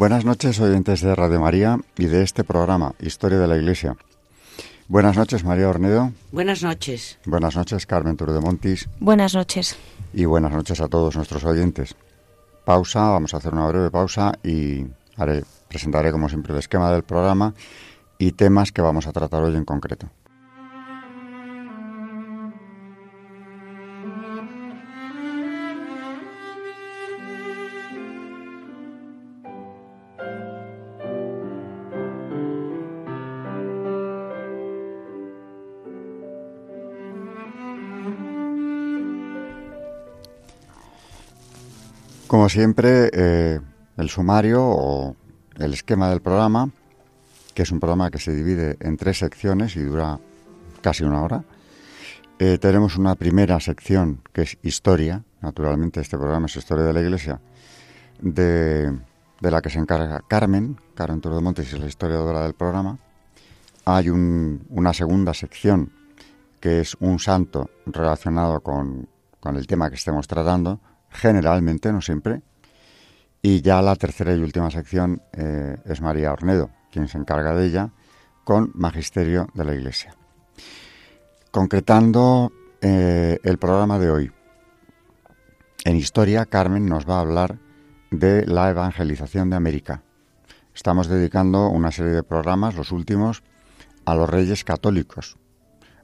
Buenas noches, oyentes de Radio María y de este programa, Historia de la Iglesia. Buenas noches, María Ornedo. Buenas noches. Buenas noches, Carmen Turo de Montis. Buenas noches. Y buenas noches a todos nuestros oyentes. Pausa, vamos a hacer una breve pausa y haré, presentaré como siempre el esquema del programa y temas que vamos a tratar hoy en concreto. Como siempre, eh, el sumario o el esquema del programa, que es un programa que se divide en tres secciones y dura casi una hora. Eh, tenemos una primera sección que es historia, naturalmente este programa es historia de la Iglesia, de, la que se encarga Carmen, Carmen Toro de Montes es la historiadora del programa. Hay una segunda sección que es un santo relacionado con el tema que estemos tratando, generalmente, no siempre. Y ya la tercera y última sección eh, es María Ornedo, quien se encarga de ella, con Magisterio de la Iglesia. Concretando eh, el programa de hoy. En historia, Carmen nos va a hablar de la evangelización de América. Estamos dedicando una serie de programas, los últimos, a los reyes católicos,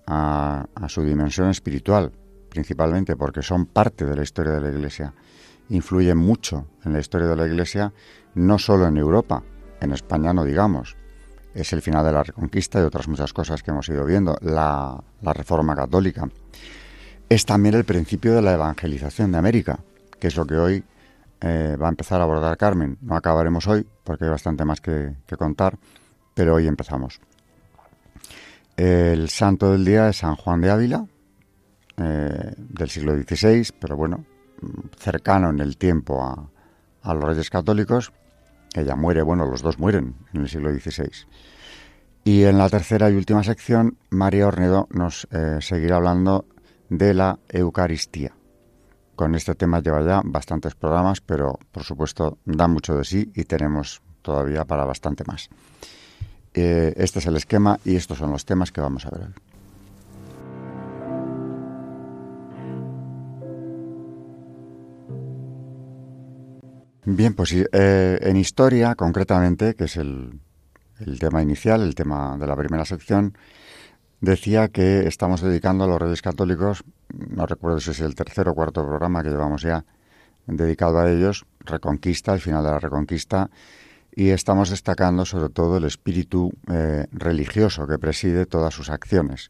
a su dimensión espiritual, principalmente porque son parte de la historia de la Iglesia, influyen mucho en la historia de la Iglesia, no solo en Europa, en España no digamos. Es el final de la Reconquista y otras muchas cosas que hemos ido viendo, la, Reforma Católica. Es también el principio de la evangelización de América, que es lo que hoy eh, va a empezar a abordar Carmen. No acabaremos hoy porque hay bastante más que contar, pero hoy empezamos. El santo del día es San Juan de Ávila, eh, del siglo XVI, pero bueno, cercano en el tiempo a, los reyes católicos. Ella muere, bueno, los dos mueren en el siglo XVI. Y en la tercera y última sección, María Ornedo nos eh, seguirá hablando de la Eucaristía. Con este tema lleva ya bastantes programas, pero por supuesto da mucho de sí y tenemos todavía para bastante más. Eh, este es el esquema y estos son los temas que vamos a ver hoy. Bien, pues eh, en historia, concretamente, que es el, tema inicial, el tema de la primera sección, decía que estamos dedicando a los reyes católicos, no recuerdo si es el tercer o cuarto programa que llevamos ya dedicado a ellos, Reconquista, el final de la Reconquista, y estamos destacando sobre todo el espíritu eh, religioso que preside todas sus acciones,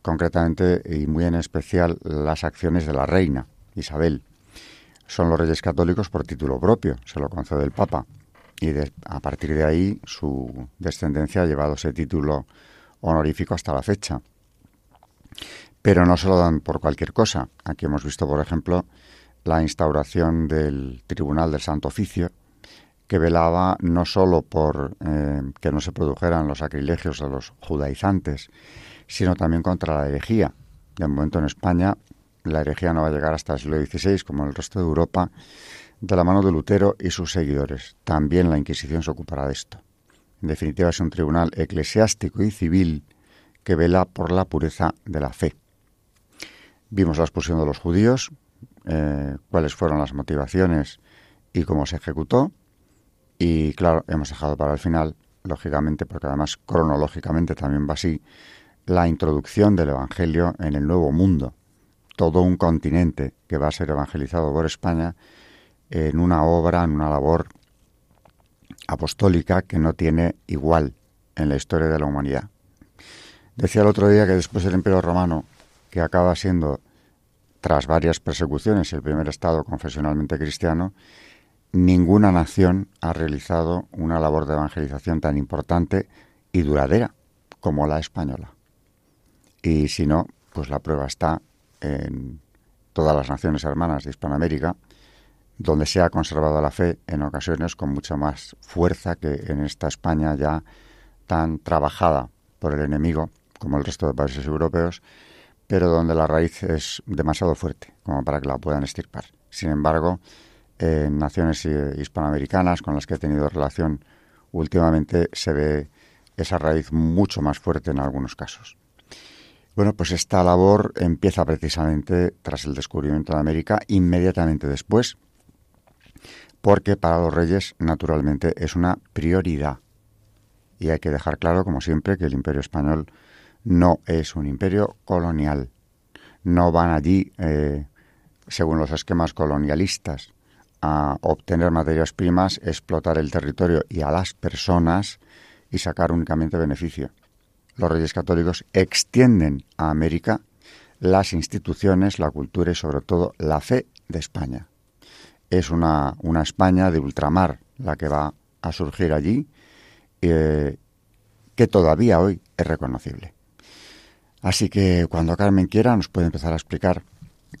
concretamente y muy en especial las acciones de la reina Isabel son los reyes católicos por título propio, se lo concede el Papa. Y a partir de ahí su descendencia ha llevado ese título honorífico hasta la fecha. Pero no se lo dan por cualquier cosa. Aquí hemos visto, por ejemplo, la instauración del Tribunal del Santo Oficio, que velaba no sólo por eh, que no se produjeran los sacrilegios de los judaizantes, sino también contra la herejía. De momento en España la herejía no va a llegar hasta el siglo XVI, como el resto de Europa, de la mano de Lutero y sus seguidores. También la Inquisición se ocupará de esto. En definitiva, es un tribunal eclesiástico y civil que vela por la pureza de la fe. Vimos la expulsión de los judíos, eh, cuáles fueron las motivaciones y cómo se ejecutó. Y claro, hemos dejado para el final, lógicamente, porque además cronológicamente también va así, la introducción del Evangelio en el Nuevo Mundo, todo un continente que va a ser evangelizado por España en una obra, en una labor apostólica que no tiene igual en la historia de la humanidad. Decía el otro día que después del Imperio Romano, que acaba siendo, tras varias persecuciones, el primer Estado confesionalmente cristiano, ninguna nación ha realizado una labor de evangelización tan importante y duradera como la española. Y si no, pues la prueba está en todas las naciones hermanas de Hispanoamérica, donde se ha conservado la fe en ocasiones con mucha más fuerza que en esta España ya tan trabajada por el enemigo como el resto de países europeos, pero donde la raíz es demasiado fuerte como para que la puedan estirpar. Sin embargo, en naciones hispanoamericanas con las que he tenido relación últimamente se ve esa raíz mucho más fuerte en algunos casos. Bueno, pues esta labor empieza precisamente tras el descubrimiento de América, inmediatamente después, porque para los reyes, naturalmente, es una prioridad. Y hay que dejar claro, como siempre, que el imperio español no es un imperio colonial. No van allí, eh, según los esquemas colonialistas, a obtener materias primas, explotar el territorio y a las personas y sacar únicamente beneficio. Los reyes católicos extienden a América las instituciones, la cultura y sobre todo la fe de España. Es una, una España de ultramar la que va a surgir allí, eh, que todavía hoy es reconocible. Así que cuando Carmen quiera nos puede empezar a explicar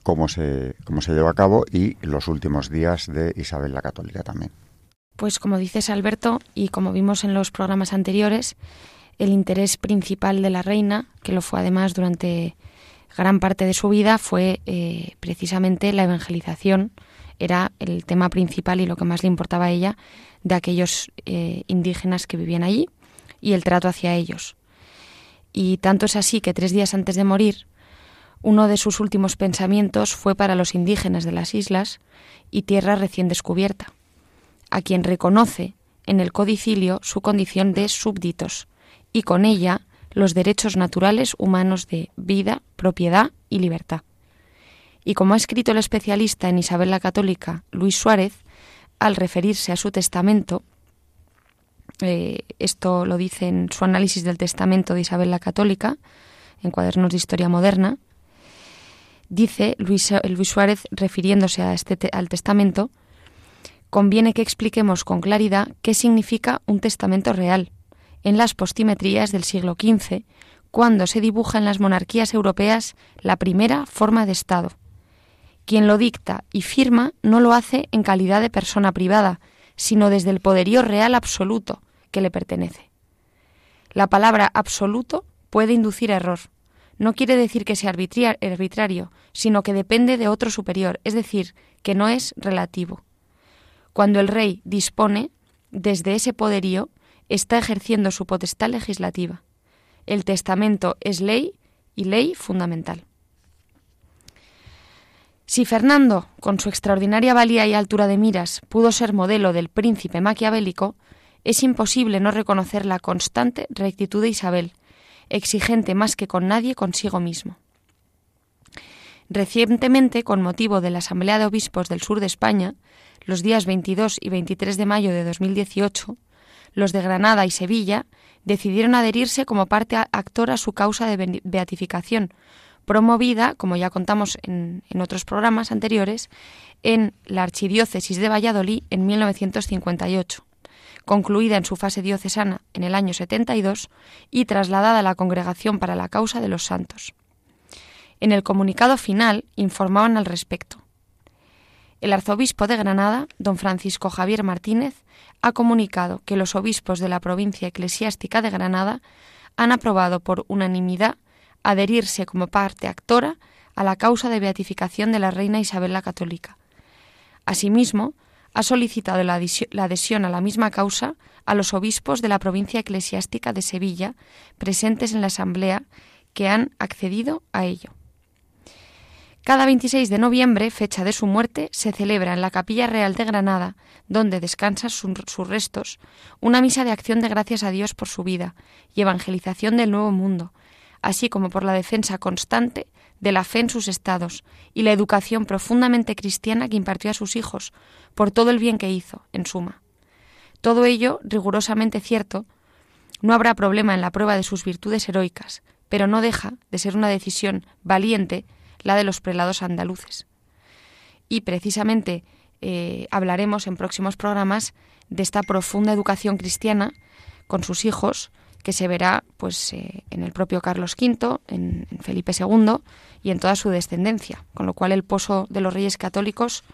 cómo se, cómo se lleva a cabo y los últimos días de Isabel la Católica también. Pues como dices Alberto, y como vimos en los programas anteriores, el interés principal de la reina, que lo fue además durante gran parte de su vida, fue eh, precisamente la evangelización. Era el tema principal y lo que más le importaba a ella de aquellos eh, indígenas que vivían allí y el trato hacia ellos. Y tanto es así que tres días antes de morir, uno de sus últimos pensamientos fue para los indígenas de las islas y tierra recién descubierta, a quien reconoce en el codicilio su condición de súbditos y con ella los derechos naturales humanos de vida, propiedad y libertad. Y como ha escrito el especialista en Isabel la Católica, Luis Suárez, al referirse a su testamento, eh, esto lo dice en su análisis del testamento de Isabel la Católica, en Cuadernos de Historia Moderna, Dice Luis, Luis Suárez, refiriéndose a este al testamento, conviene que expliquemos con claridad qué significa un testamento real en las postimetrías del siglo XV, cuando se dibuja en las monarquías europeas la primera forma de Estado. Quien lo dicta y firma no lo hace en calidad de persona privada, sino desde el poderío real absoluto que le pertenece. La palabra absoluto puede inducir error, no quiere decir que sea arbitrario, sino que depende de otro superior, es decir, que no es relativo. Cuando el rey dispone, desde ese poderío, está ejerciendo su potestad legislativa. El testamento es ley y ley fundamental. Si Fernando, con su extraordinaria valía y altura de miras, pudo ser modelo del príncipe maquiavélico, es imposible no reconocer la constante rectitud de Isabel, exigente más que con nadie consigo mismo. Recientemente, con motivo de la Asamblea de Obispos del Sur de España, los días 22 y 23 de mayo de 2018, los de Granada y Sevilla decidieron adherirse como parte actora a su causa de beatificación, promovida, como ya contamos en, en, otros programas anteriores, en la Archidiócesis de Valladolid en 1958 concluida en su fase diocesana en el año 72 y trasladada a la Congregación para la Causa de los Santos. En el comunicado final informaban al respecto. El arzobispo de Granada, don Francisco Javier Martínez, ha comunicado que los obispos de la provincia eclesiástica de Granada han aprobado por unanimidad adherirse como parte actora a la causa de beatificación de la reina Isabel la Católica. Asimismo, ha solicitado la adhesión a la misma causa a los obispos de la provincia eclesiástica de Sevilla presentes en la Asamblea que han accedido a ello. Cada 26 de noviembre, fecha de su muerte, se celebra en la Capilla Real de Granada, donde descansan sus restos, una misa de acción de gracias a Dios por su vida y evangelización del Nuevo Mundo, así como por la defensa constante de la fe en sus estados y la educación profundamente cristiana que impartió a sus hijos, por todo el bien que hizo, en suma. Todo ello rigurosamente cierto, no habrá problema en la prueba de sus virtudes heroicas, pero no deja de ser una decisión valiente la de los prelados andaluces. Y precisamente eh, hablaremos en próximos programas de esta profunda educación cristiana con sus hijos, que se verá pues, eh, en el propio Carlos V, en, Felipe II y en toda su descendencia, con lo cual el pozo de los reyes católicos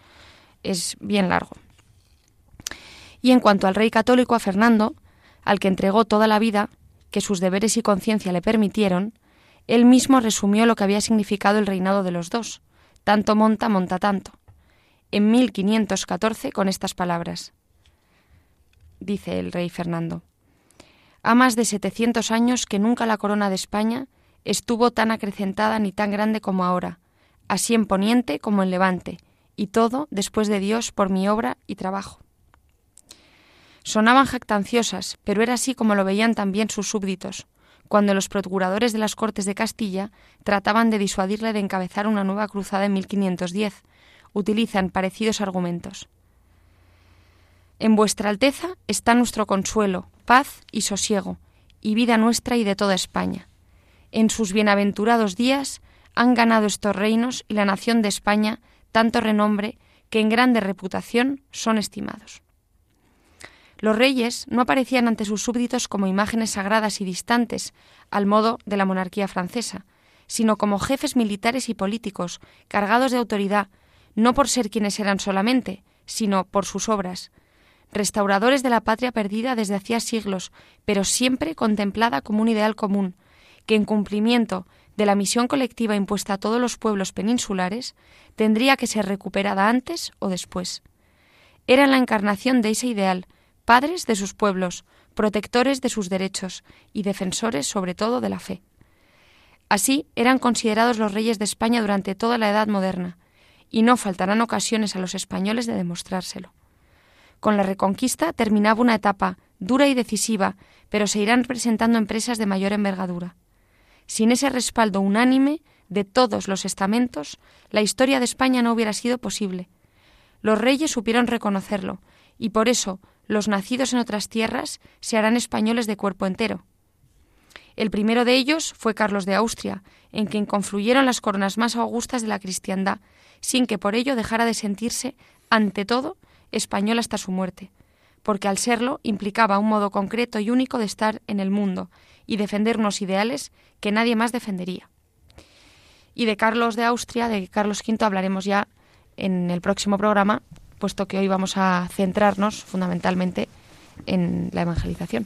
es bien largo. Y en cuanto al rey católico, a Fernando, al que entregó toda la vida, que sus deberes y conciencia le permitieron, él mismo resumió lo que había significado el reinado de los dos. Tanto monta, monta tanto. En 1514 con estas palabras. Dice el rey Fernando. Ha más de 700 años que nunca la corona de España estuvo tan acrecentada ni tan grande como ahora, así en poniente como en levante, y todo después de Dios por mi obra y trabajo. Sonaban jactanciosas, pero era así como lo veían también sus súbditos, cuando los procuradores de las Cortes de Castilla trataban de disuadirle de encabezar una nueva cruzada en 1510. Utilizan parecidos argumentos. En vuestra Alteza está nuestro consuelo, paz y sosiego, y vida nuestra y de toda España. En sus bienaventurados días han ganado estos reinos y la nación de España tanto renombre que en grande reputación son estimados. Los reyes no aparecían ante sus súbditos como imágenes sagradas y distantes, al modo de la monarquía francesa, sino como jefes militares y políticos, cargados de autoridad, no por ser quienes eran solamente, sino por sus obras, restauradores de la patria perdida desde hacía siglos, pero siempre contemplada como un ideal común, que en cumplimiento de la misión colectiva impuesta a todos los pueblos peninsulares, tendría que ser recuperada antes o después. Eran la encarnación de ese ideal, padres de sus pueblos, protectores de sus derechos y defensores sobre todo de la fe. Así eran considerados los reyes de España durante toda la Edad moderna, y no faltarán ocasiones a los españoles de demostrárselo. Con la Reconquista terminaba una etapa dura y decisiva, pero se irán presentando empresas de mayor envergadura. Sin ese respaldo unánime de todos los estamentos, la historia de España no hubiera sido posible. Los reyes supieron reconocerlo, y por eso los nacidos en otras tierras se harán españoles de cuerpo entero. El primero de ellos fue Carlos de Austria, en quien confluyeron las coronas más augustas de la cristiandad, sin que por ello dejara de sentirse, ante todo, español hasta su muerte, porque al serlo implicaba un modo concreto y único de estar en el mundo y defender unos ideales que nadie más defendería. Y de Carlos de Austria, de Carlos V, hablaremos ya en el próximo programa, puesto que hoy vamos a centrarnos fundamentalmente en la evangelización.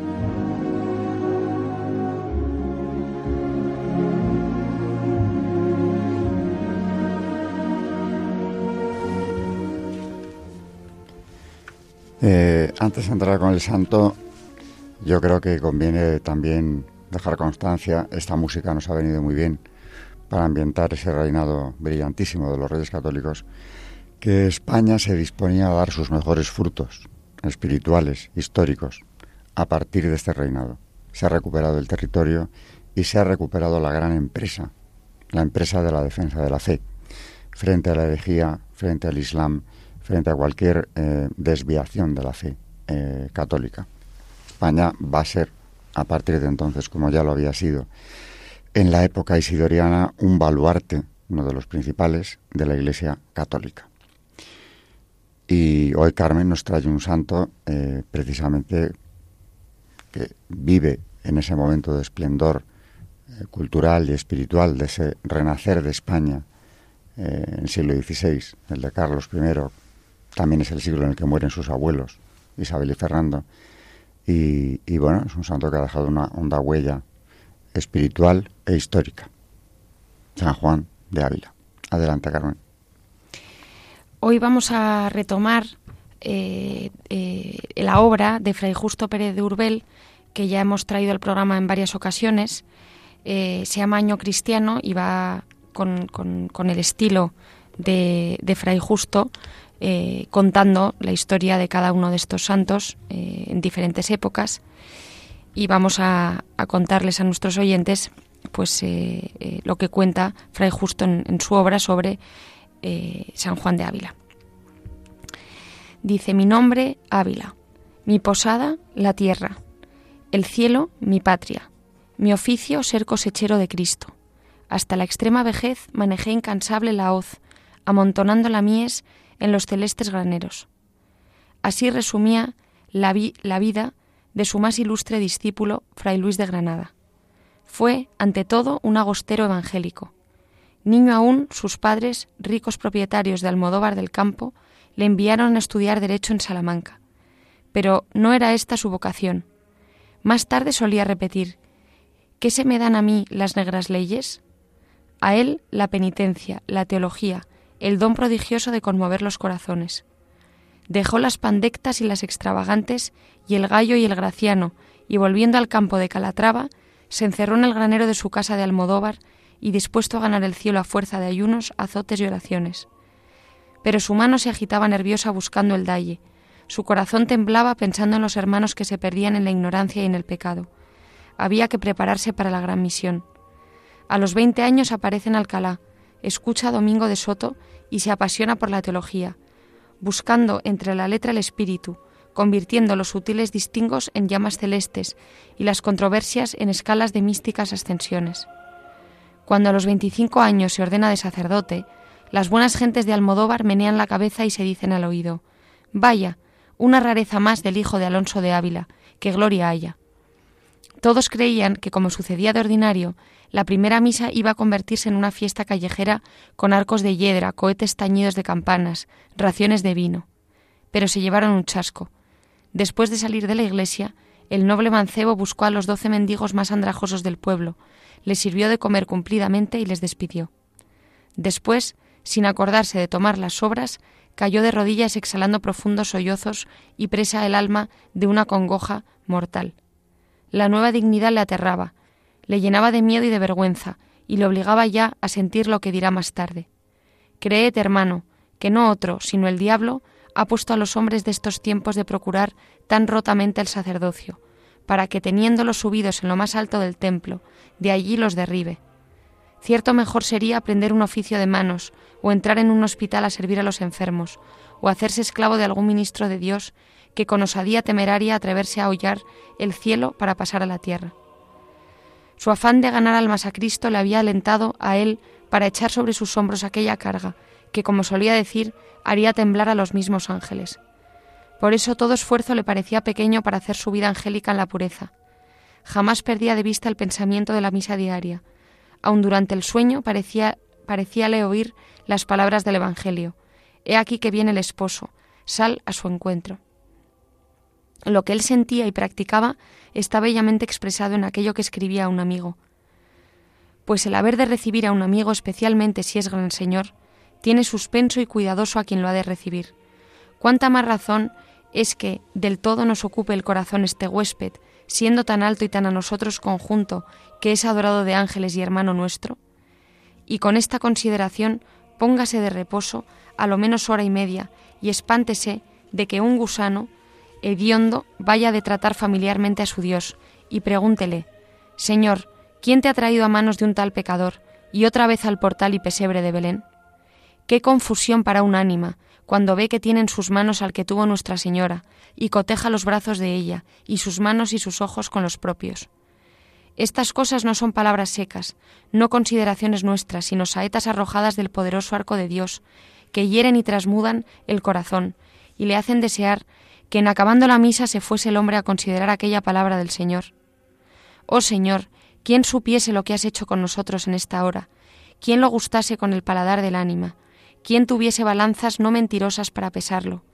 Eh, antes de entrar con el santo, yo creo que conviene también dejar constancia, esta música nos ha venido muy bien para ambientar ese reinado brillantísimo de los reyes católicos, que España se disponía a dar sus mejores frutos espirituales, históricos, a partir de este reinado. Se ha recuperado el territorio y se ha recuperado la gran empresa, la empresa de la defensa de la fe, frente a la herejía, frente al Islam, frente a cualquier eh, desviación de la fe eh, católica. España va a ser, a partir de entonces, como ya lo había sido, en la época isidoriana, un baluarte, uno de los principales, de la Iglesia católica. Y hoy Carmen nos trae un santo eh, precisamente que vive en ese momento de esplendor cultural y espiritual de ese renacer de España en el siglo XVI, el de Carlos I, también es el siglo en el que mueren sus abuelos, Isabel y Fernando. Y, bueno, es un santo que ha dejado una honda huella espiritual e histórica. San Juan de Ávila. Adelante, Carmen. Hoy vamos a retomar eh, eh, la obra de Fray Justo Pérez de Urbel, que ya hemos traído al programa en varias ocasiones. Eh, se llama Año Cristiano y va con, el estilo de, de Fray Justo, eh, contando la historia de cada uno de estos santos eh, en diferentes épocas y vamos a, contarles a nuestros oyentes pues eh, lo que cuenta Fray Justo en, su obra sobre San Juan de Ávila. Dice, mi nombre, Ávila, mi posada, la tierra, el cielo, mi patria, mi oficio, ser cosechero de Cristo. Hasta la extrema vejez manejé incansable la hoz, amontonando la mies en los celestes graneros. Así resumía la, la vida de su más ilustre discípulo, Fray Luis de Granada. Fue, ante todo, un agostero evangélico. Niño aún, sus padres, ricos propietarios de Almodóvar del Campo, le enviaron a estudiar Derecho en Salamanca. Pero no era esta su vocación. Más tarde solía repetir, ¿qué se me dan a mí las negras leyes? A él la penitencia, la teología, el don prodigioso de conmover los corazones. Dejó las pandectas y las extravagantes y el gallo y el graciano, y volviendo al campo de Calatrava, se encerró en el granero de su casa de Almodóvar y dispuesto a ganar el cielo a fuerza de ayunos, azotes y oraciones. Pero su mano se agitaba nerviosa buscando el dalle, su corazón temblaba pensando en los hermanos que se perdían en la ignorancia y en el pecado. Había que prepararse para la gran misión. A los veinte años aparece en Alcalá, escucha a Domingo de Soto y se apasiona por la teología, buscando entre la letra el espíritu, convirtiendo los sutiles distingos en llamas celestes y las controversias en escalas de místicas ascensiones. Cuando a los 25 años se ordena de sacerdote, las buenas gentes de Almodóvar menean la cabeza y se dicen al oído, Vaya, una rareza más del hijo de Alonso de Ávila, que gloria haya. Todos creían que, como sucedía de ordinario, la primera misa iba a convertirse en una fiesta callejera con arcos de hiedra, cohetes tañidos de campanas, raciones de vino. Pero se llevaron un chasco. Después de salir de la iglesia, el noble mancebo buscó a los doce mendigos más andrajosos del pueblo, les sirvió de comer cumplidamente y les despidió. Después, sin acordarse de tomar las sobras, cayó de rodillas exhalando profundos sollozos y presa el alma de una congoja mortal. La nueva dignidad le aterraba, le llenaba de miedo y de vergüenza, y le obligaba ya a sentir lo que dirá más tarde. Creed, hermano, que no otro, sino el diablo, ha puesto a los hombres de estos tiempos de procurar tan rotamente el sacerdocio, para que teniéndolos subidos en lo más alto del templo, de allí los derribe. Cierto mejor sería aprender un oficio de manos, o entrar en un hospital a servir a los enfermos, o hacerse esclavo de algún ministro de Dios, que con osadía temeraria atreverse a hollar el cielo para pasar a la tierra. Su afán de ganar almas a Cristo le había alentado a él para echar sobre sus hombros aquella carga que, como solía decir, haría temblar a los mismos ángeles. Por eso todo esfuerzo le parecía pequeño para hacer su vida angélica en la pureza. Jamás perdía de vista el pensamiento de la misa diaria. Aun durante el sueño parecía, parecíale oír las palabras del Evangelio. He aquí que viene el esposo, sal a su encuentro. Lo que él sentía y practicaba está bellamente expresado en aquello que escribía a un amigo. Pues el haber de recibir a un amigo, especialmente si es gran señor, tiene suspenso y cuidadoso a quien lo ha de recibir. Cuánta más razón es que del todo nos ocupe el corazón este huésped, siendo tan alto y tan a nosotros conjunto, que es adorado de ángeles y hermano nuestro? Y con esta consideración póngase de reposo a lo menos hora y media y espántese de que un gusano hediondo vaya de tratar familiarmente a su Dios y pregúntele, Señor, ¿quién te ha traído a manos de un tal pecador y otra vez al portal y pesebre de Belén? Qué confusión para un ánima cuando ve que tiene en sus manos al que tuvo Nuestra Señora y coteja los brazos de ella y sus manos y sus ojos con los propios. Estas cosas no son palabras secas, no consideraciones nuestras, sino saetas arrojadas del poderoso arco de Dios, que hieren y trasmudan el corazón y le hacen desear que en acabando la misa se fuese el hombre a considerar aquella palabra del Señor. Oh Señor, ¿quién supiese lo que has hecho con nosotros en esta hora? ¿Quién lo gustase con el paladar del ánima? ¿Quién tuviese balanzas no mentirosas para pesarlo?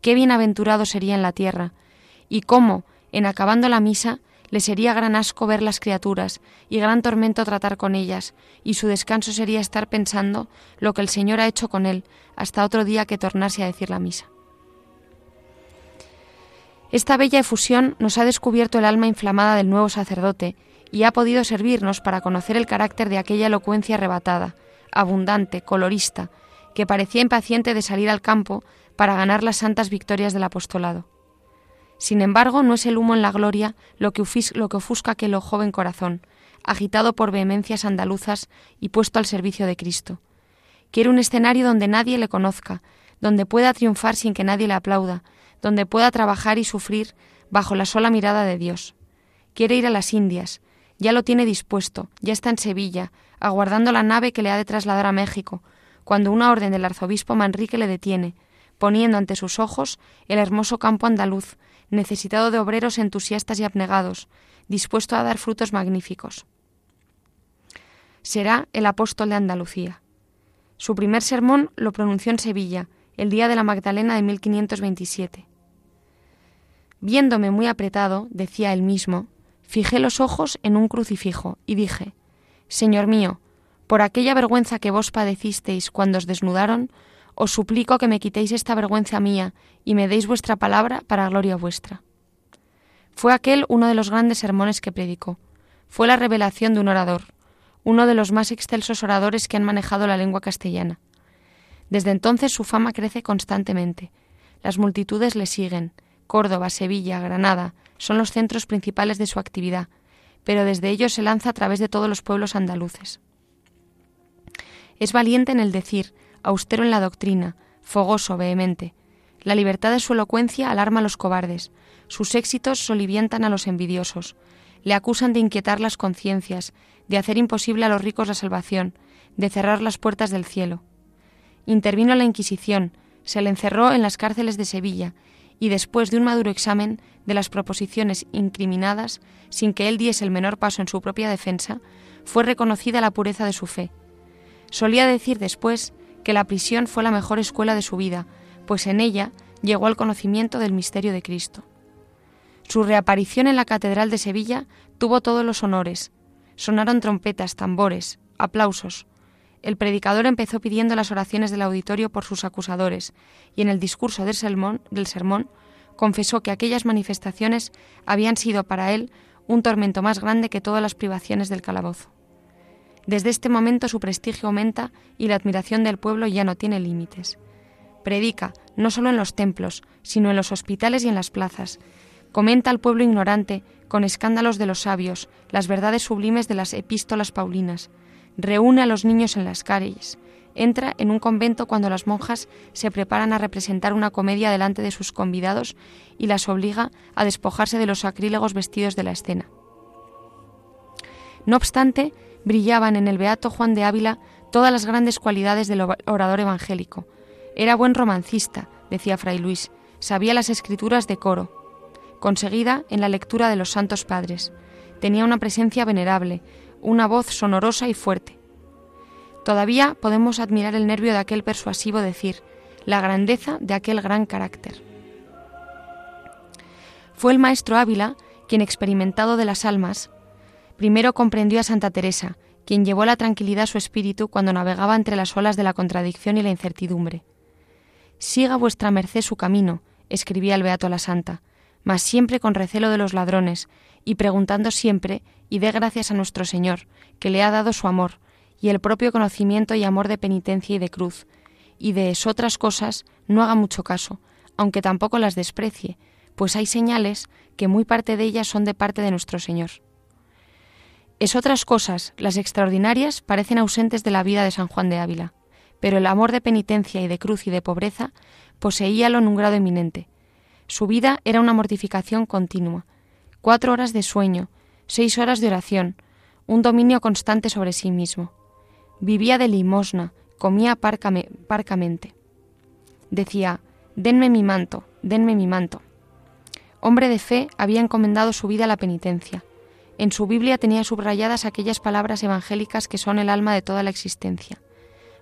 Qué bienaventurado sería en la tierra. Y cómo, en acabando la misa, le sería gran asco ver las criaturas y gran tormento tratar con ellas, y su descanso sería estar pensando lo que el Señor ha hecho con él hasta otro día que tornase a decir la misa. Esta bella efusión nos ha descubierto el alma inflamada del nuevo sacerdote y ha podido servirnos para conocer el carácter de aquella elocuencia arrebatada, abundante, colorista, que parecía impaciente de salir al campo para ganar las santas victorias del apostolado. Sin embargo, no es el humo en la gloria lo que, lo que ofusca aquel joven corazón, agitado por vehemencias andaluzas y puesto al servicio de Cristo. Quiere un escenario donde nadie le conozca, donde pueda triunfar sin que nadie le aplauda, donde pueda trabajar y sufrir bajo la sola mirada de Dios. Quiere ir a las Indias, ya lo tiene dispuesto, ya está en Sevilla, aguardando la nave que le ha de trasladar a México, cuando una orden del arzobispo Manrique le detiene, poniendo ante sus ojos el hermoso campo andaluz, necesitado de obreros entusiastas y abnegados, dispuesto a dar frutos magníficos. Será el apóstol de Andalucía. Su primer sermón lo pronunció en Sevilla, el día de la Magdalena de 1527. Viéndome muy apretado, decía él mismo, fijé los ojos en un crucifijo y dije, Señor mío, por aquella vergüenza que vos padecisteis cuando os desnudaron, os suplico que me quitéis esta vergüenza mía y me deis vuestra palabra para gloria vuestra. Fue aquel uno de los grandes sermones que predicó. Fue la revelación de un orador, uno de los más excelsos oradores que han manejado la lengua castellana. Desde entonces su fama crece constantemente. Las multitudes le siguen. Córdoba, Sevilla, Granada son los centros principales de su actividad, pero desde ellos se lanza a través de todos los pueblos andaluces. Es valiente en el decir, austero en la doctrina, fogoso, vehemente. La libertad de su elocuencia alarma a los cobardes, sus éxitos solivientan a los envidiosos, le acusan de inquietar las conciencias, de hacer imposible a los ricos la salvación, de cerrar las puertas del cielo. Intervino la Inquisición, se le encerró en las cárceles de Sevilla y después de un maduro examen de las proposiciones incriminadas, sin que él diese el menor paso en su propia defensa, fue reconocida la pureza de su fe. Solía decir después que la prisión fue la mejor escuela de su vida, pues en ella llegó al conocimiento del misterio de Cristo. Su reaparición en la Catedral de Sevilla tuvo todos los honores. Sonaron trompetas, tambores, aplausos. El predicador empezó pidiendo las oraciones del auditorio por sus acusadores, y en el discurso del sermón, del sermón confesó que aquellas manifestaciones habían sido para él un tormento más grande que todas las privaciones del calabozo. Desde este momento su prestigio aumenta y la admiración del pueblo ya no tiene límites. Predica, no solo en los templos, sino en los hospitales y en las plazas. Comenta al pueblo ignorante, con escándalos de los sabios, las verdades sublimes de las epístolas paulinas. Reúne a los niños en las calles. Entra en un convento cuando las monjas se preparan a representar una comedia delante de sus convidados y las obliga a despojarse de los sacrílegos vestidos de la escena No obstante, brillaban en el beato Juan de Ávila todas las grandes cualidades del orador evangélico. Era buen romancista, decía Fray Luis, sabía las escrituras de coro, conseguida en la lectura de los santos padres. Tenía una presencia venerable, una voz sonorosa y fuerte. Todavía podemos admirar el nervio de aquel persuasivo decir, la grandeza de aquel gran carácter. Fue el maestro Ávila quien, experimentado de las almas, primero comprendió a Santa Teresa, quien llevó la tranquilidad a su espíritu cuando navegaba entre las olas de la contradicción y la incertidumbre. Siga vuestra merced su camino, escribía el Beato a la Santa, mas siempre con recelo de los ladrones, y preguntando siempre, y dé gracias a nuestro Señor, que le ha dado su amor, y el propio conocimiento y amor de penitencia y de cruz, y de esotras cosas no haga mucho caso, aunque tampoco las desprecie, pues hay señales que muy parte de ellas son de parte de nuestro Señor. Es otras cosas, las extraordinarias, parecen ausentes de la vida de San Juan de Ávila, pero el amor de penitencia y de cruz y de pobreza poseíalo en un grado eminente. Su vida era una mortificación continua, cuatro horas de sueño, seis horas de oración, un dominio constante sobre sí mismo. Vivía de limosna, comía parcamente. Decía, denme mi manto, denme mi manto. Hombre de fe, había encomendado su vida a la penitencia. En su Biblia tenía subrayadas aquellas palabras evangélicas que son el alma de toda la existencia.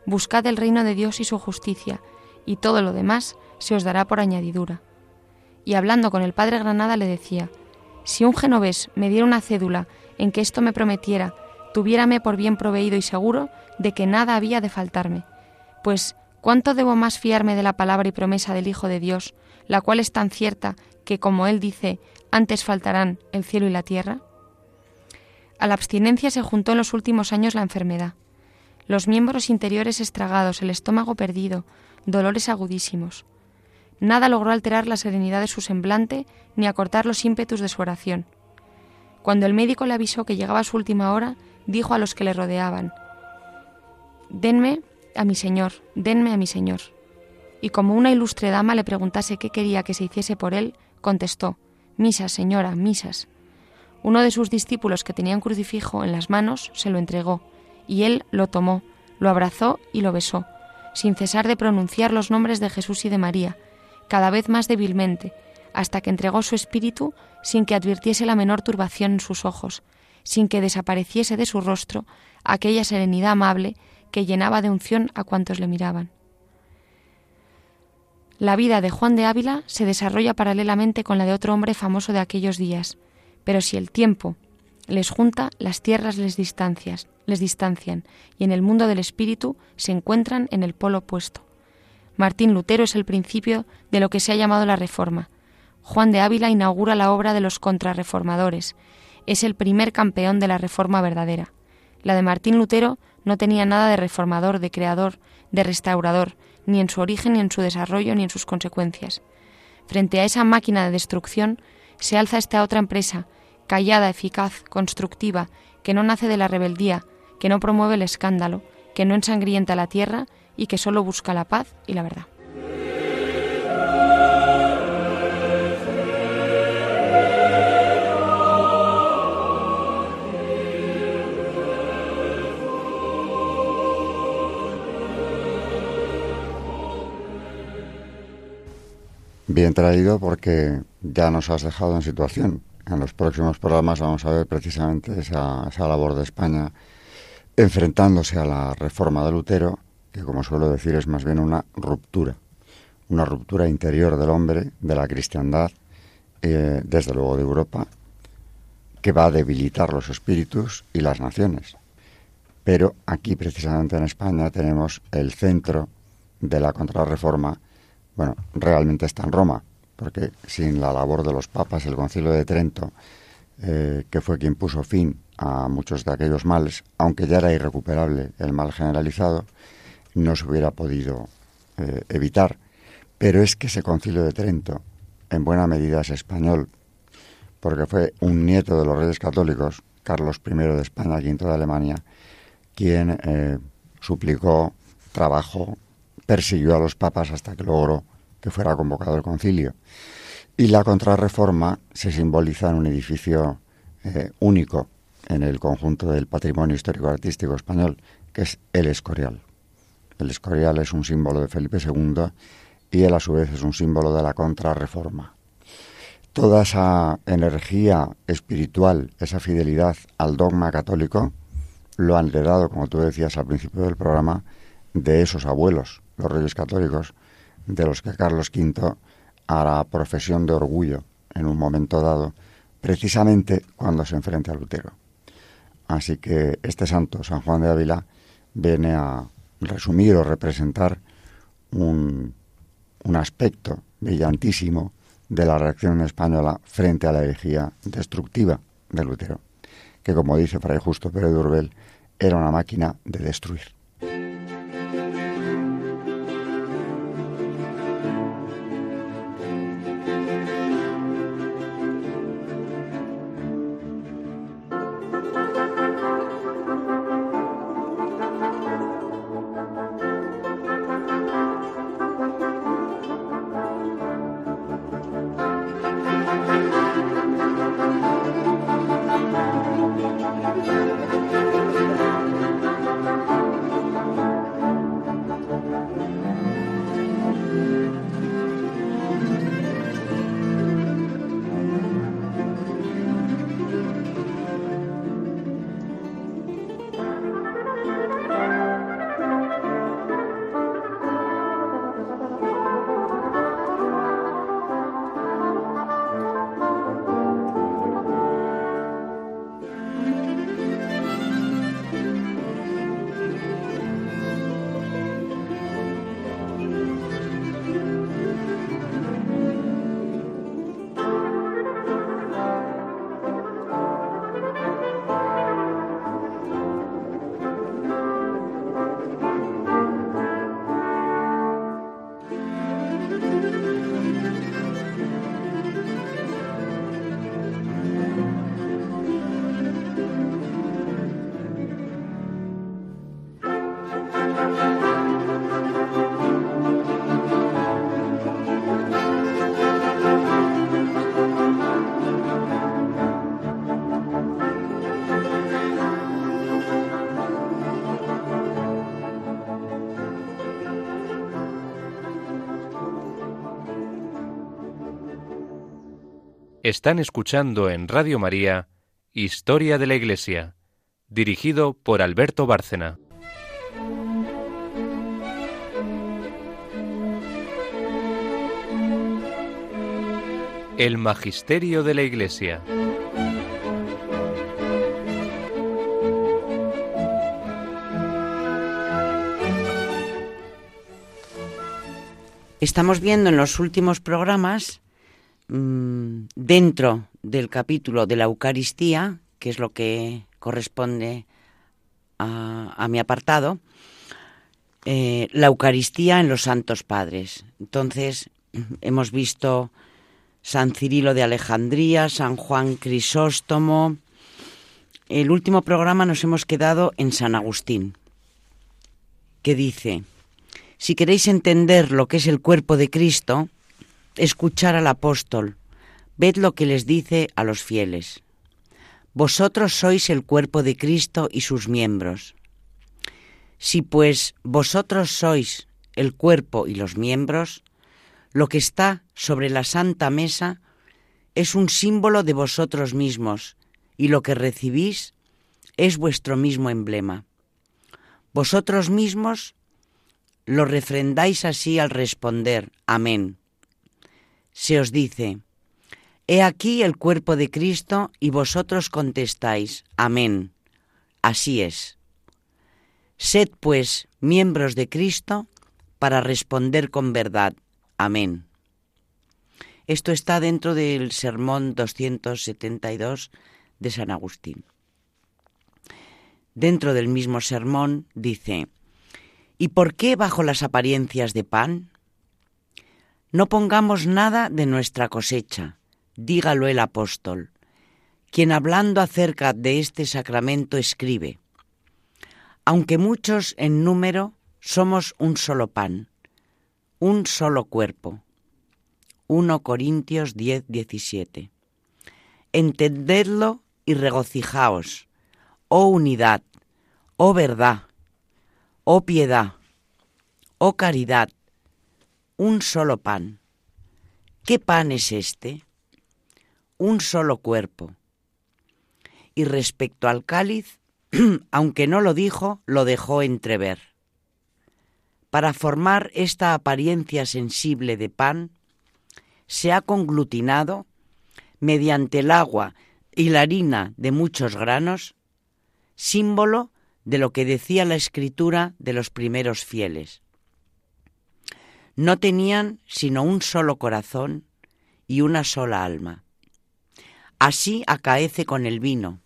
Buscad el reino de Dios y su justicia, y todo lo demás se os dará por añadidura. Y hablando con el padre Granada le decía, si un genovés me diera una cédula en que esto me prometiera, tuviérame por bien proveído y seguro de que nada había de faltarme, pues ¿cuánto debo más fiarme de la palabra y promesa del Hijo de Dios, la cual es tan cierta que, como él dice, antes faltarán el cielo y la tierra? A la abstinencia se juntó en los últimos años la enfermedad. Los miembros interiores estragados, el estómago perdido, dolores agudísimos. Nada logró alterar la serenidad de su semblante ni acortar los ímpetus de su oración. Cuando el médico le avisó que llegaba su última hora, dijo a los que le rodeaban, Denme a mi señor, denme a mi señor. Y como una ilustre dama le preguntase qué quería que se hiciese por él, contestó, Misas, señora, misas. Uno de sus discípulos que tenía un crucifijo en las manos se lo entregó, y él lo tomó, lo abrazó y lo besó, sin cesar de pronunciar los nombres de Jesús y de María, cada vez más débilmente, hasta que entregó su espíritu sin que advirtiese la menor turbación en sus ojos, sin que desapareciese de su rostro aquella serenidad amable que llenaba de unción a cuantos le miraban. La vida de Juan de Ávila se desarrolla paralelamente con la de otro hombre famoso de aquellos días, pero si el tiempo les junta, las tierras les, distancias, les distancian y en el mundo del espíritu se encuentran en el polo opuesto. Martín Lutero es el principio de lo que se ha llamado la Reforma. Juan de Ávila inaugura la obra de los contrarreformadores. Es el primer campeón de la Reforma verdadera. La de Martín Lutero no tenía nada de reformador, de creador, de restaurador, ni en su origen, ni en su desarrollo, ni en sus consecuencias. Frente a esa máquina de destrucción se alza esta otra empresa, callada, eficaz, constructiva, que no nace de la rebeldía, que no promueve el escándalo, que no ensangrienta la tierra y que solo busca la paz y la verdad. Bien traído porque ya nos has dejado en situación. En los próximos programas vamos a ver precisamente esa, labor de España enfrentándose a la reforma de Lutero, que como suelo decir es más bien una ruptura, una ruptura interior del hombre, de la cristiandad, eh, desde luego de Europa, que va a debilitar los espíritus y las naciones. Pero aquí precisamente en España tenemos el centro de la contrarreforma bueno, realmente está en Roma, porque sin la labor de los papas, el concilio de Trento, eh, que fue quien puso fin a muchos de aquellos males, aunque ya era irrecuperable el mal generalizado, no se hubiera podido eh, evitar. Pero es que ese concilio de Trento, en buena medida es español, porque fue un nieto de los reyes católicos, Carlos I de España, V de Alemania, quien eh, suplicó, trabajó persiguió a los papas hasta que logró que fuera convocado el concilio. Y la contrarreforma se simboliza en un edificio eh, único, en el conjunto del patrimonio histórico-artístico español, que es el Escorial. El Escorial es un símbolo de Felipe II y él a su vez es un símbolo de la contrarreforma. Toda esa energía espiritual, esa fidelidad al dogma católico, lo han heredado, como tú decías al principio del programa, de esos abuelos, los reyes católicos, de los que Carlos V hará profesión de orgullo en un momento dado, precisamente cuando se enfrenta a Lutero. Así que este santo, San Juan de Ávila, viene a resumir o representar un, un aspecto brillantísimo de la reacción española frente a la herejía destructiva de Lutero, que como dice Fray Justo Pérez de Urbel, era una máquina de destruir. Están escuchando en Radio María Historia de la Iglesia, dirigido por Alberto Bárcena. El Magisterio de la Iglesia. Estamos viendo en los últimos programas Mm, dentro del capítulo de la Eucaristía, que es lo que corresponde a, mi apartado, eh, la Eucaristía en los Santos Padres. Entonces, hemos visto San Cirilo de Alejandría, San Juan Crisóstomo. El último programa nos hemos quedado en San Agustín, que dice, si queréis entender lo que es el cuerpo de Cristo, escuchar al apóstol, ved lo que les dice a los fieles. Vosotros sois el cuerpo de Cristo y sus miembros. Si pues vosotros sois el cuerpo y los miembros, lo que está sobre la santa mesa es un símbolo de vosotros mismos, y lo que recibís es vuestro mismo emblema. Vosotros mismos lo refrendáis así al responder, Amén se os dice, He aquí el cuerpo de Cristo y vosotros contestáis, Amén. Así es. Sed pues miembros de Cristo para responder con verdad. Amén. Esto está dentro del Sermón 272 de San Agustín. Dentro del mismo sermón dice, ¿Y por qué bajo las apariencias de pan? No pongamos nada de nuestra cosecha, dígalo el apóstol, quien hablando acerca de este sacramento escribe, aunque muchos en número, somos un solo pan, un solo cuerpo. 1 Corintios 10, 17. Entendedlo y regocijaos, oh unidad, oh verdad, oh piedad, oh caridad, un solo pan. ¿Qué pan es este? Un solo cuerpo. Y respecto al cáliz, aunque no lo dijo, lo dejó entrever. Para formar esta apariencia sensible de pan, se ha conglutinado, mediante el agua y la harina de muchos granos, símbolo de lo que decía la escritura de los primeros fieles. No tenían sino un solo corazón y una sola alma. Así acaece con el vino.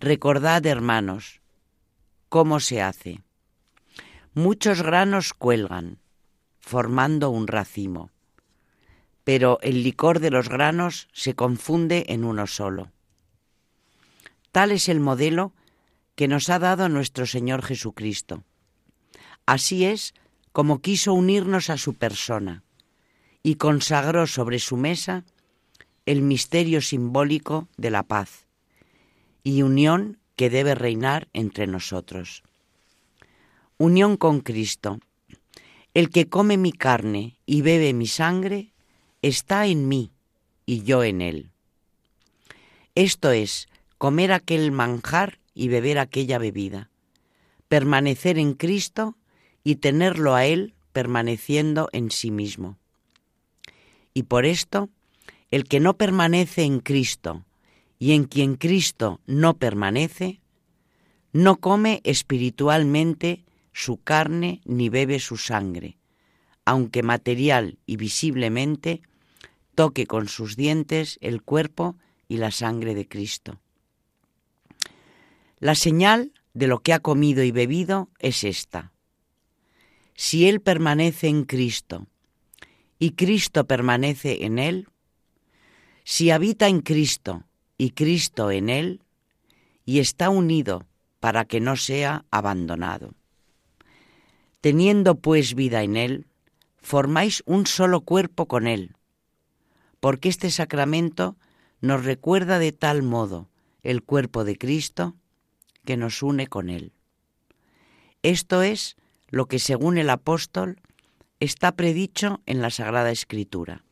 Recordad, hermanos, cómo se hace. Muchos granos cuelgan, formando un racimo, pero el licor de los granos se confunde en uno solo. Tal es el modelo que nos ha dado nuestro Señor Jesucristo. Así es como quiso unirnos a su persona y consagró sobre su mesa el misterio simbólico de la paz y unión que debe reinar entre nosotros unión con Cristo. El que come mi carne y bebe mi sangre está en mí y yo en él. Esto es, comer aquel manjar y beber aquella bebida, permanecer en Cristo y tenerlo a Él permaneciendo en sí mismo. Y por esto, el que no permanece en Cristo y en quien Cristo no permanece, no come espiritualmente su carne ni bebe su sangre, aunque material y visiblemente toque con sus dientes el cuerpo y la sangre de Cristo. La señal de lo que ha comido y bebido es esta. Si Él permanece en Cristo y Cristo permanece en Él, si habita en Cristo y Cristo en Él, y está unido para que no sea abandonado. Teniendo pues vida en Él, formáis un solo cuerpo con Él, porque este sacramento nos recuerda de tal modo el cuerpo de Cristo que nos une con Él. Esto es lo que según el apóstol está predicho en la Sagrada Escritura.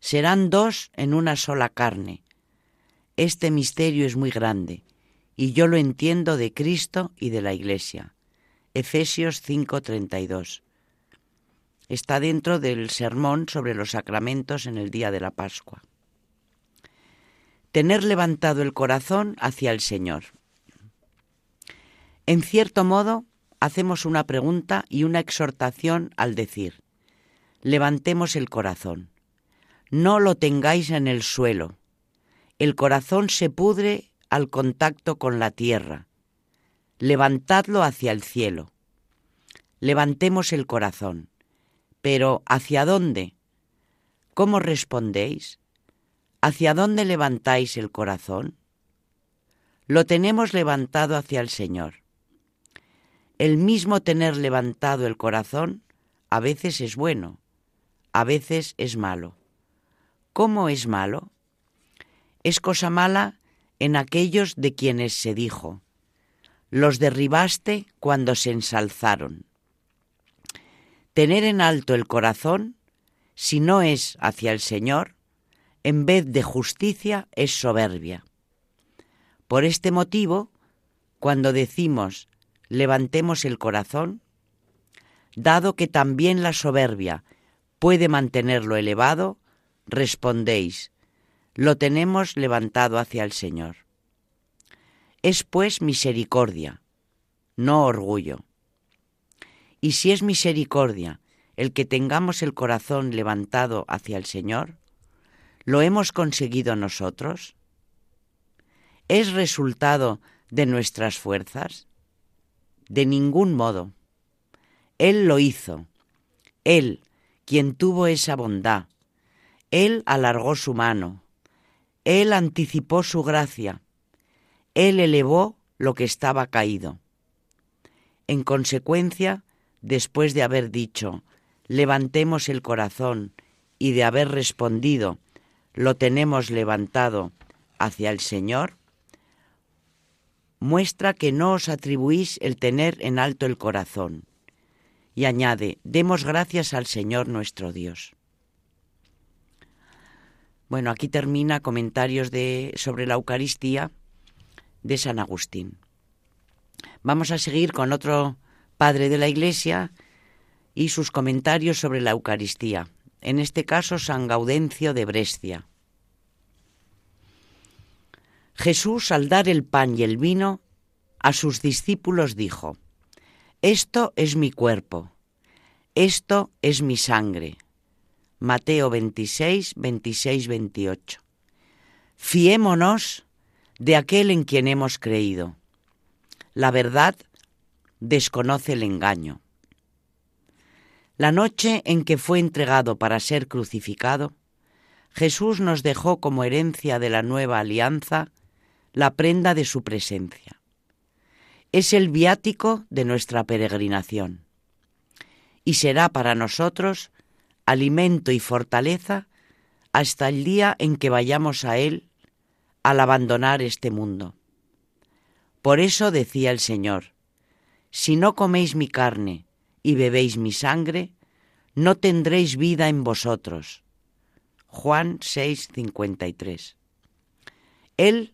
Serán dos en una sola carne. Este misterio es muy grande y yo lo entiendo de Cristo y de la Iglesia. Efesios 5:32. Está dentro del sermón sobre los sacramentos en el día de la Pascua. Tener levantado el corazón hacia el Señor. En cierto modo, hacemos una pregunta y una exhortación al decir, levantemos el corazón. No lo tengáis en el suelo. El corazón se pudre al contacto con la tierra levantadlo hacia el cielo. Levantemos el corazón. Pero ¿hacia dónde? ¿Cómo respondéis? ¿Hacia dónde levantáis el corazón? Lo tenemos levantado hacia el Señor. El mismo tener levantado el corazón a veces es bueno, a veces es malo. ¿Cómo es malo? Es cosa mala en aquellos de quienes se dijo, los derribaste cuando se ensalzaron. Tener en alto el corazón, si no es hacia el Señor, en vez de justicia es soberbia. Por este motivo, cuando decimos levantemos el corazón, dado que también la soberbia puede mantenerlo elevado, respondéis, lo tenemos levantado hacia el Señor. Es pues misericordia, no orgullo. Y si es misericordia el que tengamos el corazón levantado hacia el Señor, ¿lo hemos conseguido nosotros? ¿Es resultado de nuestras fuerzas? De ningún modo. Él lo hizo. Él, quien tuvo esa bondad. Él alargó su mano. Él anticipó su gracia él elevó lo que estaba caído. En consecuencia, después de haber dicho, levantemos el corazón, y de haber respondido, lo tenemos levantado hacia el Señor, muestra que no os atribuís el tener en alto el corazón. Y añade, demos gracias al Señor nuestro Dios. Bueno, aquí termina comentarios de, sobre la Eucaristía de San Agustín. Vamos a seguir con otro padre de la Iglesia y sus comentarios sobre la Eucaristía, en este caso San Gaudencio de Brescia. Jesús al dar el pan y el vino a sus discípulos dijo, Esto es mi cuerpo, esto es mi sangre. Mateo 26, 26, 28. Fiémonos de aquel en quien hemos creído. La verdad desconoce el engaño. La noche en que fue entregado para ser crucificado, Jesús nos dejó como herencia de la nueva alianza la prenda de su presencia. Es el viático de nuestra peregrinación y será para nosotros alimento y fortaleza hasta el día en que vayamos a Él al abandonar este mundo. Por eso decía el Señor, si no coméis mi carne y bebéis mi sangre, no tendréis vida en vosotros. Juan 6:53. Él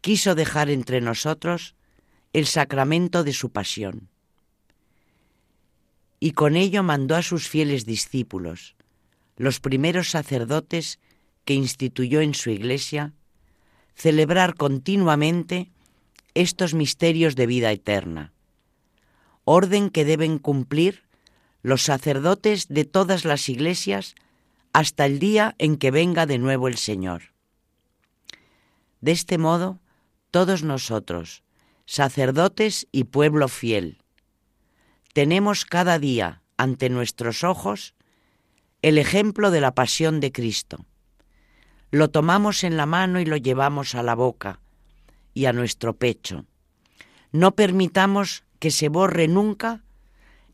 quiso dejar entre nosotros el sacramento de su pasión. Y con ello mandó a sus fieles discípulos, los primeros sacerdotes que instituyó en su iglesia, celebrar continuamente estos misterios de vida eterna, orden que deben cumplir los sacerdotes de todas las iglesias hasta el día en que venga de nuevo el Señor. De este modo, todos nosotros, sacerdotes y pueblo fiel, tenemos cada día ante nuestros ojos el ejemplo de la pasión de Cristo. Lo tomamos en la mano y lo llevamos a la boca y a nuestro pecho. No permitamos que se borre nunca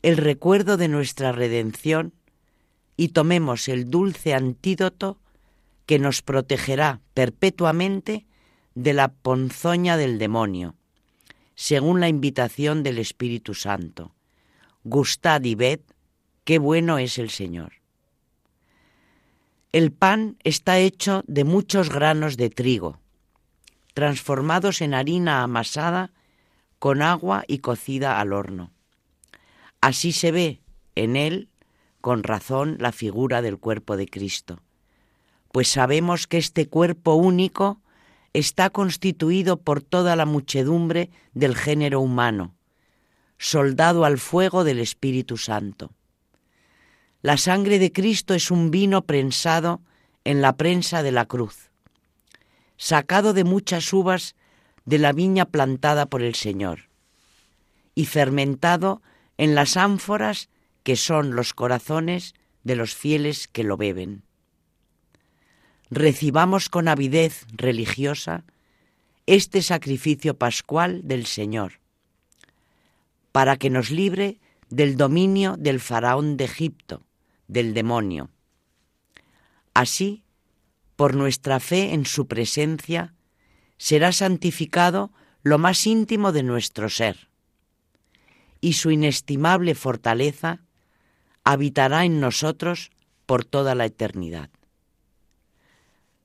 el recuerdo de nuestra redención y tomemos el dulce antídoto que nos protegerá perpetuamente de la ponzoña del demonio, según la invitación del Espíritu Santo. Gustad y ved qué bueno es el Señor. El pan está hecho de muchos granos de trigo, transformados en harina amasada con agua y cocida al horno. Así se ve en él, con razón, la figura del cuerpo de Cristo, pues sabemos que este cuerpo único está constituido por toda la muchedumbre del género humano, soldado al fuego del Espíritu Santo. La sangre de Cristo es un vino prensado en la prensa de la cruz, sacado de muchas uvas de la viña plantada por el Señor, y fermentado en las ánforas que son los corazones de los fieles que lo beben recibamos con avidez religiosa este sacrificio pascual del Señor, para que nos libre del dominio del faraón de Egipto, del demonio. Así, por nuestra fe en su presencia, será santificado lo más íntimo de nuestro ser, y su inestimable fortaleza habitará en nosotros por toda la eternidad.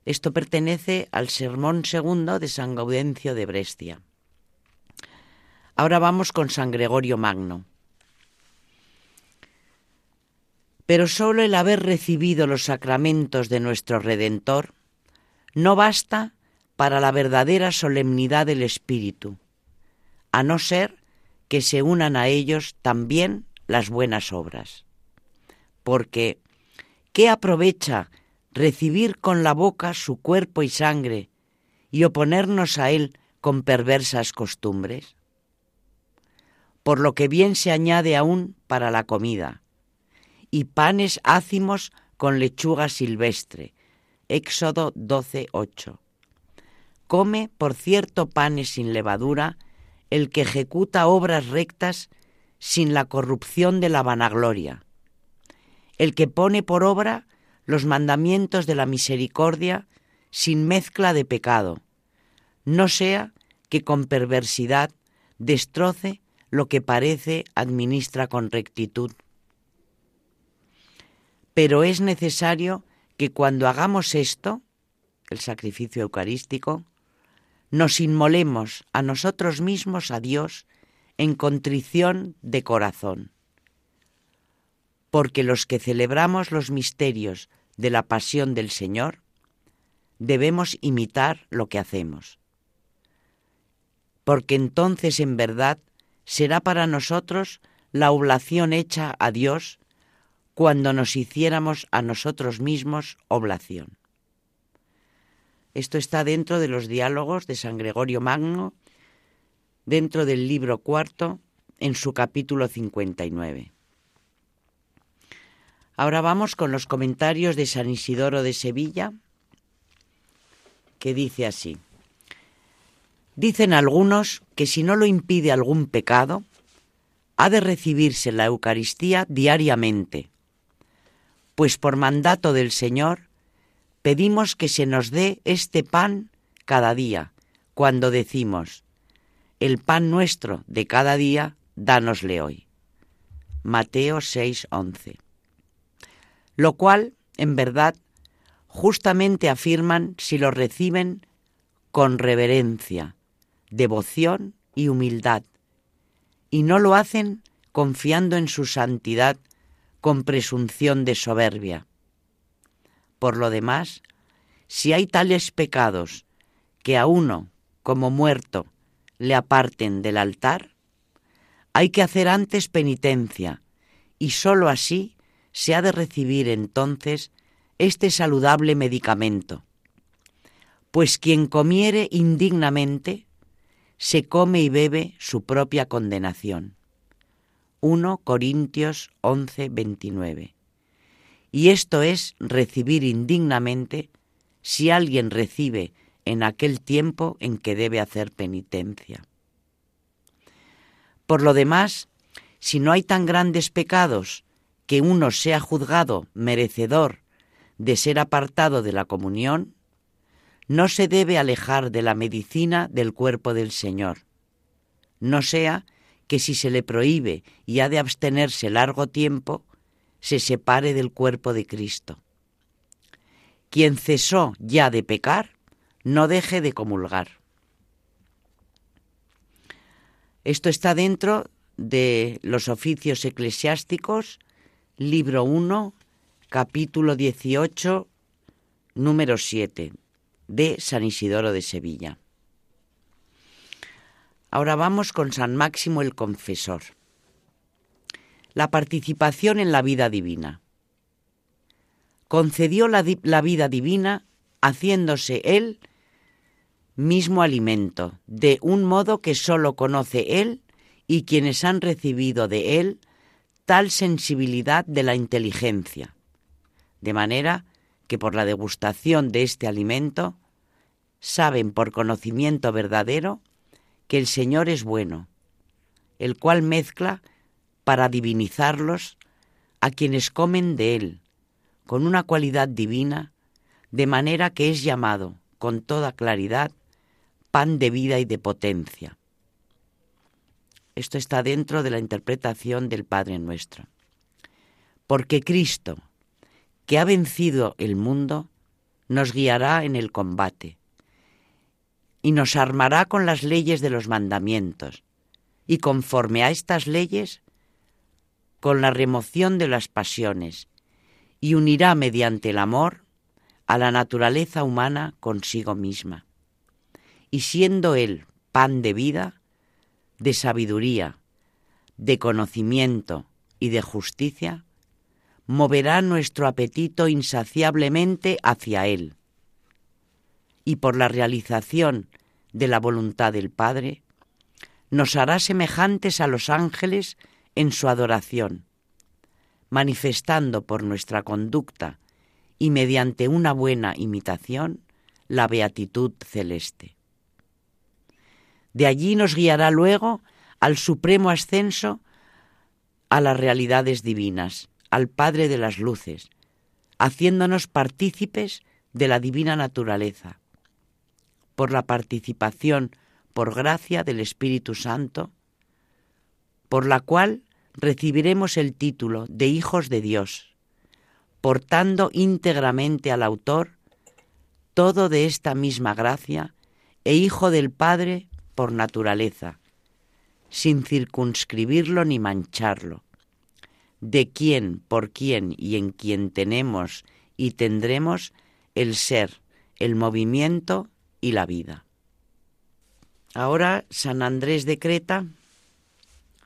Esto pertenece al Sermón segundo de San Gaudencio de Brescia. Ahora vamos con San Gregorio Magno. Pero solo el haber recibido los sacramentos de nuestro Redentor no basta para la verdadera solemnidad del Espíritu, a no ser que se unan a ellos también las buenas obras. Porque, ¿qué aprovecha recibir con la boca su cuerpo y sangre y oponernos a él con perversas costumbres? Por lo que bien se añade aún para la comida, y panes ácimos con lechuga silvestre. Éxodo 12:8. Come, por cierto, panes sin levadura, el que ejecuta obras rectas sin la corrupción de la vanagloria, el que pone por obra los mandamientos de la misericordia sin mezcla de pecado, no sea que con perversidad destroce lo que parece administra con rectitud. Pero es necesario que cuando hagamos esto, el sacrificio eucarístico, nos inmolemos a nosotros mismos a Dios en contrición de corazón. Porque los que celebramos los misterios de la pasión del Señor, debemos imitar lo que hacemos. Porque entonces en verdad será para nosotros la oblación hecha a Dios cuando nos hiciéramos a nosotros mismos oblación. Esto está dentro de los diálogos de San Gregorio Magno, dentro del libro cuarto, en su capítulo 59. Ahora vamos con los comentarios de San Isidoro de Sevilla, que dice así. Dicen algunos que si no lo impide algún pecado, ha de recibirse la Eucaristía diariamente, pues por mandato del Señor pedimos que se nos dé este pan cada día, cuando decimos, el pan nuestro de cada día, dánosle hoy. Mateo 6:11. Lo cual, en verdad, justamente afirman si lo reciben con reverencia, devoción y humildad, y no lo hacen confiando en su santidad con presunción de soberbia. Por lo demás, si hay tales pecados que a uno, como muerto, le aparten del altar, hay que hacer antes penitencia, y sólo así se ha de recibir entonces este saludable medicamento. Pues quien comiere indignamente, se come y bebe su propia condenación. 1 Corintios 11, 29. Y esto es recibir indignamente si alguien recibe en aquel tiempo en que debe hacer penitencia. Por lo demás, si no hay tan grandes pecados que uno sea juzgado merecedor de ser apartado de la comunión, no se debe alejar de la medicina del cuerpo del Señor, no sea que si se le prohíbe y ha de abstenerse largo tiempo, se separe del cuerpo de Cristo. Quien cesó ya de pecar, no deje de comulgar. Esto está dentro de los oficios eclesiásticos, libro 1, capítulo 18, número 7, de San Isidoro de Sevilla. Ahora vamos con San Máximo el Confesor. La participación en la vida divina. Concedió la, la vida divina haciéndose él mismo alimento, de un modo que sólo conoce él y quienes han recibido de él tal sensibilidad de la inteligencia, de manera que por la degustación de este alimento saben por conocimiento verdadero que el Señor es bueno, el cual mezcla para divinizarlos a quienes comen de Él, con una cualidad divina, de manera que es llamado, con toda claridad, pan de vida y de potencia. Esto está dentro de la interpretación del Padre nuestro. Porque Cristo, que ha vencido el mundo, nos guiará en el combate y nos armará con las leyes de los mandamientos, y conforme a estas leyes, con la remoción de las pasiones, y unirá mediante el amor a la naturaleza humana consigo misma. Y siendo Él pan de vida, de sabiduría, de conocimiento y de justicia, moverá nuestro apetito insaciablemente hacia Él y por la realización de la voluntad del Padre, nos hará semejantes a los ángeles en su adoración, manifestando por nuestra conducta y mediante una buena imitación la beatitud celeste. De allí nos guiará luego al supremo ascenso a las realidades divinas, al Padre de las Luces, haciéndonos partícipes de la divina naturaleza. Por la participación por gracia del Espíritu Santo, por la cual recibiremos el título de hijos de Dios, portando íntegramente al autor todo de esta misma gracia e hijo del Padre por naturaleza, sin circunscribirlo ni mancharlo, de quien, por quien y en quien tenemos y tendremos el ser, el movimiento y la vida. Ahora San Andrés de Creta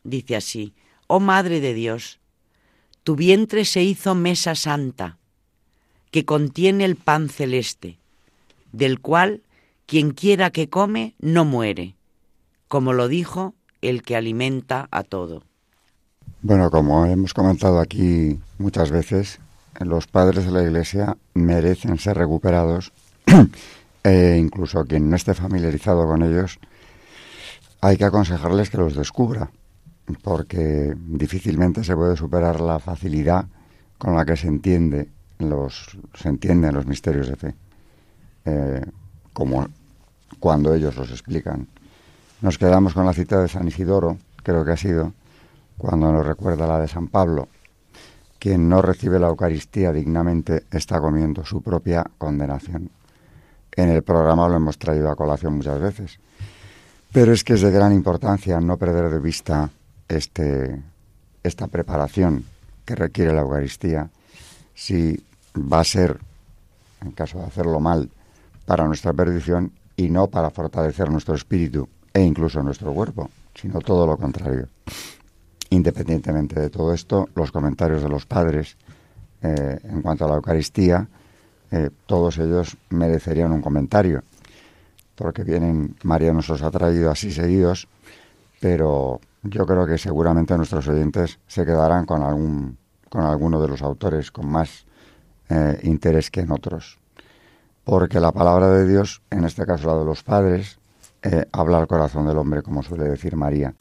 dice así, Oh Madre de Dios, tu vientre se hizo mesa santa, que contiene el pan celeste, del cual quien quiera que come no muere, como lo dijo el que alimenta a todo. Bueno, como hemos comentado aquí muchas veces, los padres de la Iglesia merecen ser recuperados e incluso quien no esté familiarizado con ellos, hay que aconsejarles que los descubra, porque difícilmente se puede superar la facilidad con la que se entiende los se entienden los misterios de fe, eh, como cuando ellos los explican. Nos quedamos con la cita de San Isidoro, creo que ha sido, cuando nos recuerda la de San Pablo, quien no recibe la Eucaristía dignamente está comiendo su propia condenación. En el programa lo hemos traído a colación muchas veces. Pero es que es de gran importancia no perder de vista este, esta preparación que requiere la Eucaristía, si va a ser, en caso de hacerlo mal, para nuestra perdición y no para fortalecer nuestro espíritu e incluso nuestro cuerpo, sino todo lo contrario. Independientemente de todo esto, los comentarios de los padres eh, en cuanto a la Eucaristía, eh, todos ellos merecerían un comentario, porque vienen, María nos los ha traído así seguidos, pero yo creo que seguramente nuestros oyentes se quedarán con algún con alguno de los autores con más eh, interés que en otros, porque la palabra de Dios, en este caso la de los padres, habla al corazón del hombre, como suele decir María.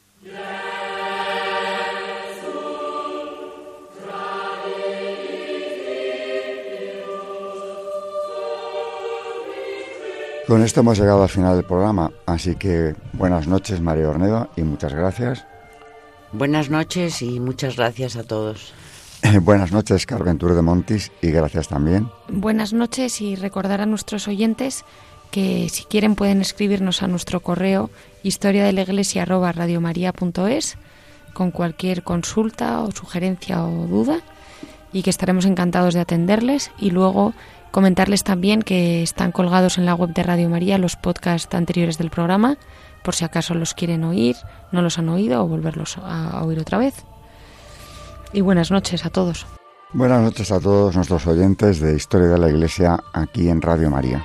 Con esto hemos llegado al final del programa, así que buenas noches María Ornedo y muchas gracias. Buenas noches y muchas gracias a todos. buenas noches Carventur de Montis y gracias también. Buenas noches y recordar a nuestros oyentes que si quieren pueden escribirnos a nuestro correo historia de la iglesia con cualquier consulta o sugerencia o duda y que estaremos encantados de atenderles y luego Comentarles también que están colgados en la web de Radio María los podcasts anteriores del programa, por si acaso los quieren oír, no los han oído o volverlos a oír otra vez. Y buenas noches a todos. Buenas noches a todos nuestros oyentes de Historia de la Iglesia aquí en Radio María.